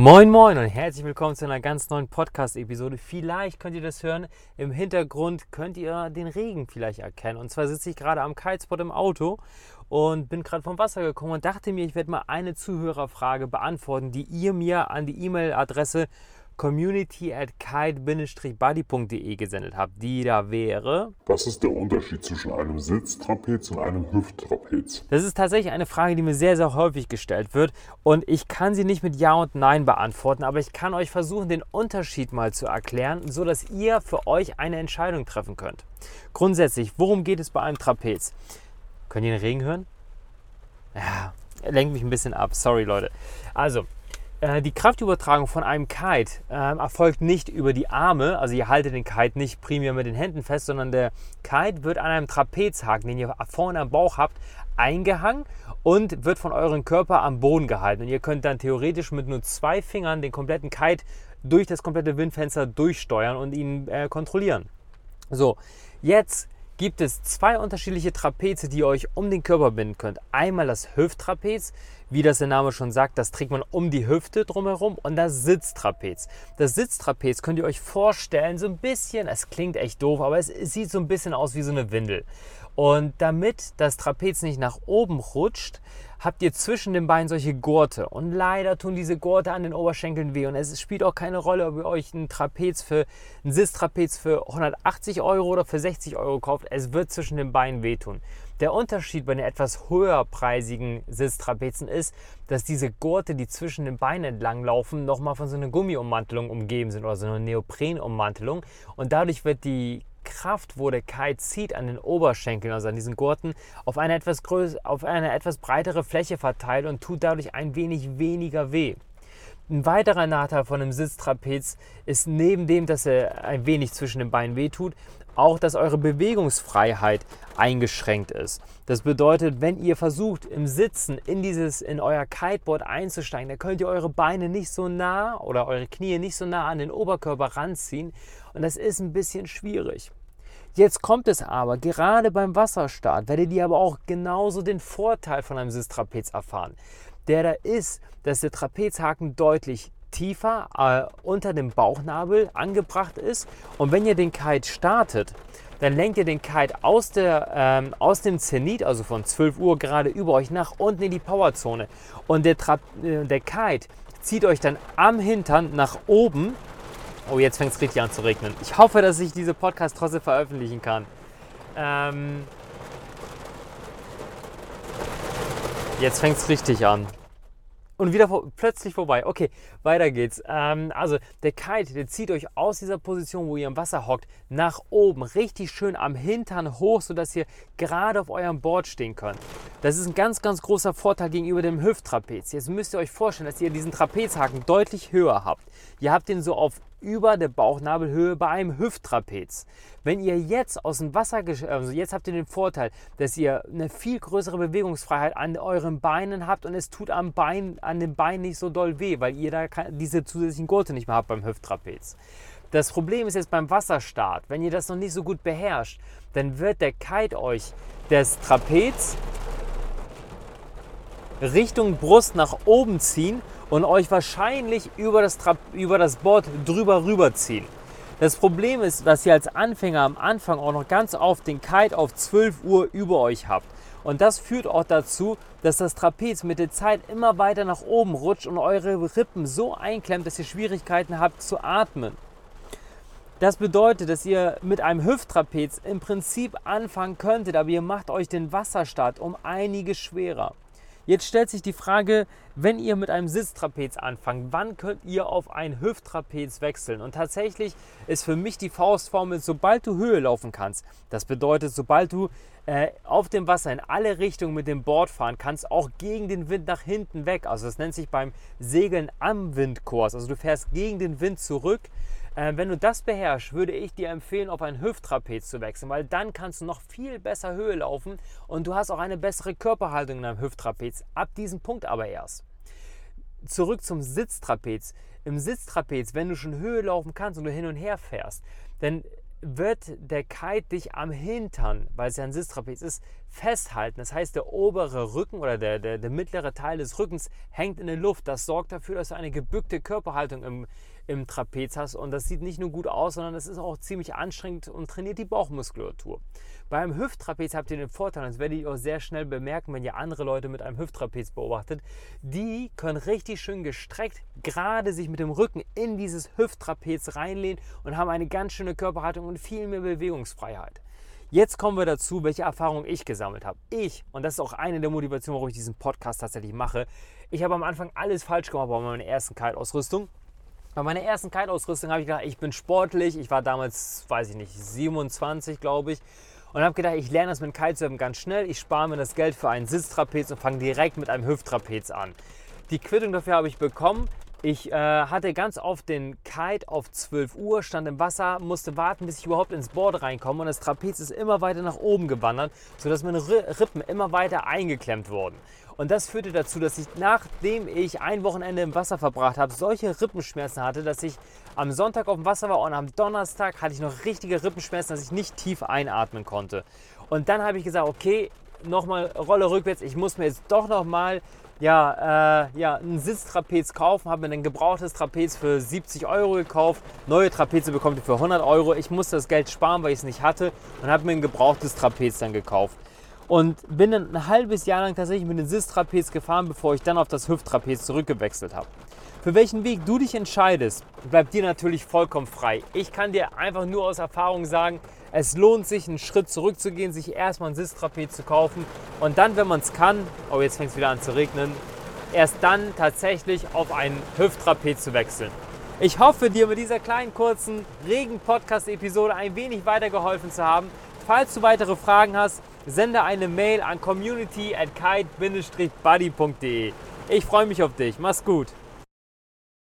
Moin Moin und herzlich willkommen zu einer ganz neuen Podcast-Episode. Vielleicht könnt ihr das hören. Im Hintergrund könnt ihr den Regen vielleicht erkennen. Und zwar sitze ich gerade am Kitespot im Auto und bin gerade vom Wasser gekommen und dachte mir, ich werde mal eine Zuhörerfrage beantworten, die ihr mir an die E-Mail-Adresse community at kite-buddy.de gesendet habt, die da wäre. Was ist der Unterschied zwischen einem Sitztrapez und einem Hüfttrapez? Das ist tatsächlich eine Frage, die mir sehr, sehr häufig gestellt wird und ich kann sie nicht mit Ja und Nein beantworten, aber ich kann euch versuchen, den Unterschied mal zu erklären, sodass ihr für euch eine Entscheidung treffen könnt. Grundsätzlich, worum geht es bei einem Trapez? Könnt ihr den Regen hören? Ja, lenkt mich ein bisschen ab. Sorry, Leute. Also, die Kraftübertragung von einem Kite äh, erfolgt nicht über die Arme, also ihr haltet den Kite nicht primär mit den Händen fest, sondern der Kite wird an einem Trapezhaken, den ihr vorne am Bauch habt, eingehangen und wird von eurem Körper am Boden gehalten. Und ihr könnt dann theoretisch mit nur zwei Fingern den kompletten Kite durch das komplette Windfenster durchsteuern und ihn äh, kontrollieren. So, jetzt gibt es zwei unterschiedliche Trapeze, die ihr euch um den Körper binden könnt. Einmal das Hüfttrapez, wie das der Name schon sagt, das trägt man um die Hüfte drumherum und das Sitztrapez. Das Sitztrapez könnt ihr euch vorstellen, so ein bisschen, es klingt echt doof, aber es, sieht so ein bisschen aus wie so eine Windel. Und damit das Trapez nicht nach oben rutscht, habt ihr zwischen den Beinen solche Gurte. Und leider tun diese Gurte an den Oberschenkeln weh. Und es spielt auch keine Rolle, ob ihr euch ein Trapez für, ein Sitztrapez für 180 Euro oder für 60 Euro kauft. Es wird zwischen den Beinen wehtun. Der Unterschied bei den etwas höherpreisigen Sitztrapezen ist, dass diese Gurte, die zwischen den Beinen entlang laufen, nochmal von so einer Gummiummantelung umgeben sind oder so einer Neoprenummantelung. Und dadurch wird die Kraft, der Kite zieht an den Oberschenkeln, also an diesen Gurten, auf eine etwas, größere, auf eine etwas breitere Fläche verteilt und tut dadurch ein wenig weniger weh. Ein weiterer Nachteil von einem Sitztrapez ist neben dem, dass er ein wenig zwischen den Beinen wehtut, auch, dass eure Bewegungsfreiheit eingeschränkt ist. Das bedeutet, wenn ihr versucht im Sitzen in dieses in euer Kiteboard einzusteigen, dann könnt ihr eure Beine nicht so nah oder eure Knie nicht so nah an den Oberkörper ranziehen und das ist ein bisschen schwierig. Jetzt kommt es aber, gerade beim Wasserstart werdet ihr aber auch genauso den Vorteil von einem Sitztrapez erfahren. Der da ist, dass der Trapezhaken deutlich tiefer äh, unter dem Bauchnabel angebracht ist. Und wenn ihr den Kite startet, dann lenkt ihr den Kite aus, der, ähm, aus dem Zenit, also von 12 Uhr gerade über euch, nach unten in die Powerzone. Und der, Tra äh, der Kite zieht euch dann am Hintern nach oben. Oh, jetzt fängt es richtig an zu regnen. Ich hoffe, dass ich diese Podcast trotzdem veröffentlichen kann. Ähm jetzt fängt es richtig an und wieder vor, plötzlich vorbei. Okay, weiter geht's. Ähm, also der Kite, der zieht euch aus dieser Position, wo ihr im Wasser hockt, nach oben, richtig schön am Hintern hoch, sodass ihr gerade auf eurem Board stehen könnt. Das ist ein ganz, ganz großer Vorteil gegenüber dem Hüfttrapez. Jetzt müsst ihr euch vorstellen, dass ihr diesen Trapezhaken deutlich höher habt. Ihr habt den so auf über der Bauchnabelhöhe bei einem Hüfttrapez. Wenn ihr jetzt aus dem Wasser, also jetzt habt ihr den Vorteil, dass ihr eine viel größere Bewegungsfreiheit an euren Beinen habt und es tut am Bein, an den Beinen nicht so doll weh, weil ihr da diese zusätzlichen Gurte nicht mehr habt beim Hüfttrapez. Das Problem ist jetzt beim Wasserstart, wenn ihr das noch nicht so gut beherrscht, dann wird der Kite euch das Trapez Richtung Brust nach oben ziehen und euch wahrscheinlich über das, Tra über das Board drüber rüberziehen. Das Problem ist, dass ihr als Anfänger am Anfang auch noch ganz oft den Kite auf 12 Uhr über euch habt. Und das führt auch dazu, dass das Trapez mit der Zeit immer weiter nach oben rutscht und eure Rippen so einklemmt, dass ihr Schwierigkeiten habt zu atmen. Das bedeutet, dass ihr mit einem Hüfttrapez im Prinzip anfangen könntet, aber ihr macht euch den Wasserstart um einiges schwerer. Jetzt stellt sich die Frage, wenn ihr mit einem Sitztrapez anfangt, wann könnt ihr auf ein Hüfttrapez wechseln? Und tatsächlich ist für mich die Faustformel, sobald du Höhe laufen kannst, das bedeutet, sobald du äh, auf dem Wasser in alle Richtungen mit dem Board fahren kannst, auch gegen den Wind nach hinten weg. Also das nennt sich beim Segeln am Windkurs. Also du fährst gegen den Wind zurück äh, wenn du das beherrschst, würde ich dir empfehlen, auf ein Hüfttrapez zu wechseln, weil dann kannst du noch viel besser Höhe laufen und du hast auch eine bessere Körperhaltung in einem Hüfttrapez. Ab diesem Punkt aber erst. Zurück zum Sitztrapez. Im Sitztrapez, wenn du schon Höhe laufen kannst und du hin und her fährst, dann wird der Kite dich am Hintern, weil es ja ein Sitztrapez ist, festhalten. Das heißt, der obere Rücken oder der, der, der mittlere Teil des Rückens hängt in der Luft. Das sorgt dafür, dass du eine gebückte Körperhaltung im, im Trapez hast. Und das sieht nicht nur gut aus, sondern es ist auch ziemlich anstrengend und trainiert die Bauchmuskulatur. Beim Hüfttrapez habt ihr den Vorteil, das werdet ihr auch sehr schnell bemerken, wenn ihr andere Leute mit einem Hüfttrapez beobachtet. Die können richtig schön gestreckt gerade sich mit dem Rücken in dieses Hüfttrapez reinlehnen und haben eine ganz schöne Körperhaltung und viel mehr Bewegungsfreiheit. Jetzt kommen wir dazu, welche Erfahrungen ich gesammelt habe. Ich, und das ist auch eine der Motivationen, warum ich diesen Podcast tatsächlich mache, ich habe am Anfang alles falsch gemacht bei meiner ersten Kite-Ausrüstung. Bei meiner ersten Kite-Ausrüstung habe ich gedacht, ich bin sportlich. Ich war damals, weiß ich nicht, 27, glaube ich. Und habe gedacht, ich lerne das mit Kitesurfen ganz schnell. Ich spare mir das Geld für einen Sitztrapez und fange direkt mit einem Hüfttrapez an. Die Quittung dafür habe ich bekommen. Ich äh, hatte ganz oft den Kite auf 12 Uhr, stand im Wasser, musste warten, bis ich überhaupt ins Board reinkomme und das Trapez ist immer weiter nach oben gewandert, sodass meine Rippen immer weiter eingeklemmt wurden. Und das führte dazu, dass ich, nachdem ich ein Wochenende im Wasser verbracht habe, solche Rippenschmerzen hatte, dass ich am Sonntag auf dem Wasser war und am Donnerstag hatte ich noch richtige Rippenschmerzen, dass ich nicht tief einatmen konnte. Und dann habe ich gesagt, okay, nochmal Rolle rückwärts, ich muss mir jetzt doch nochmal ja, äh, ja, ein Sitztrapez kaufen, habe mir ein gebrauchtes Trapez für 70 Euro gekauft. Neue Trapeze bekommt ihr für 100 Euro. Ich musste das Geld sparen, weil ich es nicht hatte und habe mir ein gebrauchtes Trapez dann gekauft. Und bin dann ein halbes Jahr lang tatsächlich mit dem Sitztrapez gefahren, bevor ich dann auf das Hüfttrapez zurückgewechselt habe. Für welchen Weg du dich entscheidest, bleibt dir natürlich vollkommen frei. Ich kann dir einfach nur aus Erfahrung sagen, es lohnt sich, einen Schritt zurückzugehen, sich erstmal ein Sitztrapez zu kaufen und dann, wenn man es kann, oh jetzt fängt es wieder an zu regnen, erst dann tatsächlich auf ein Hüfttrapez zu wechseln. Ich hoffe, dir mit dieser kleinen kurzen Regen-Podcast-Episode ein wenig weitergeholfen zu haben. Falls du weitere Fragen hast, sende eine Mail an community at kite-buddy.de. Ich freue mich auf dich. Mach's gut.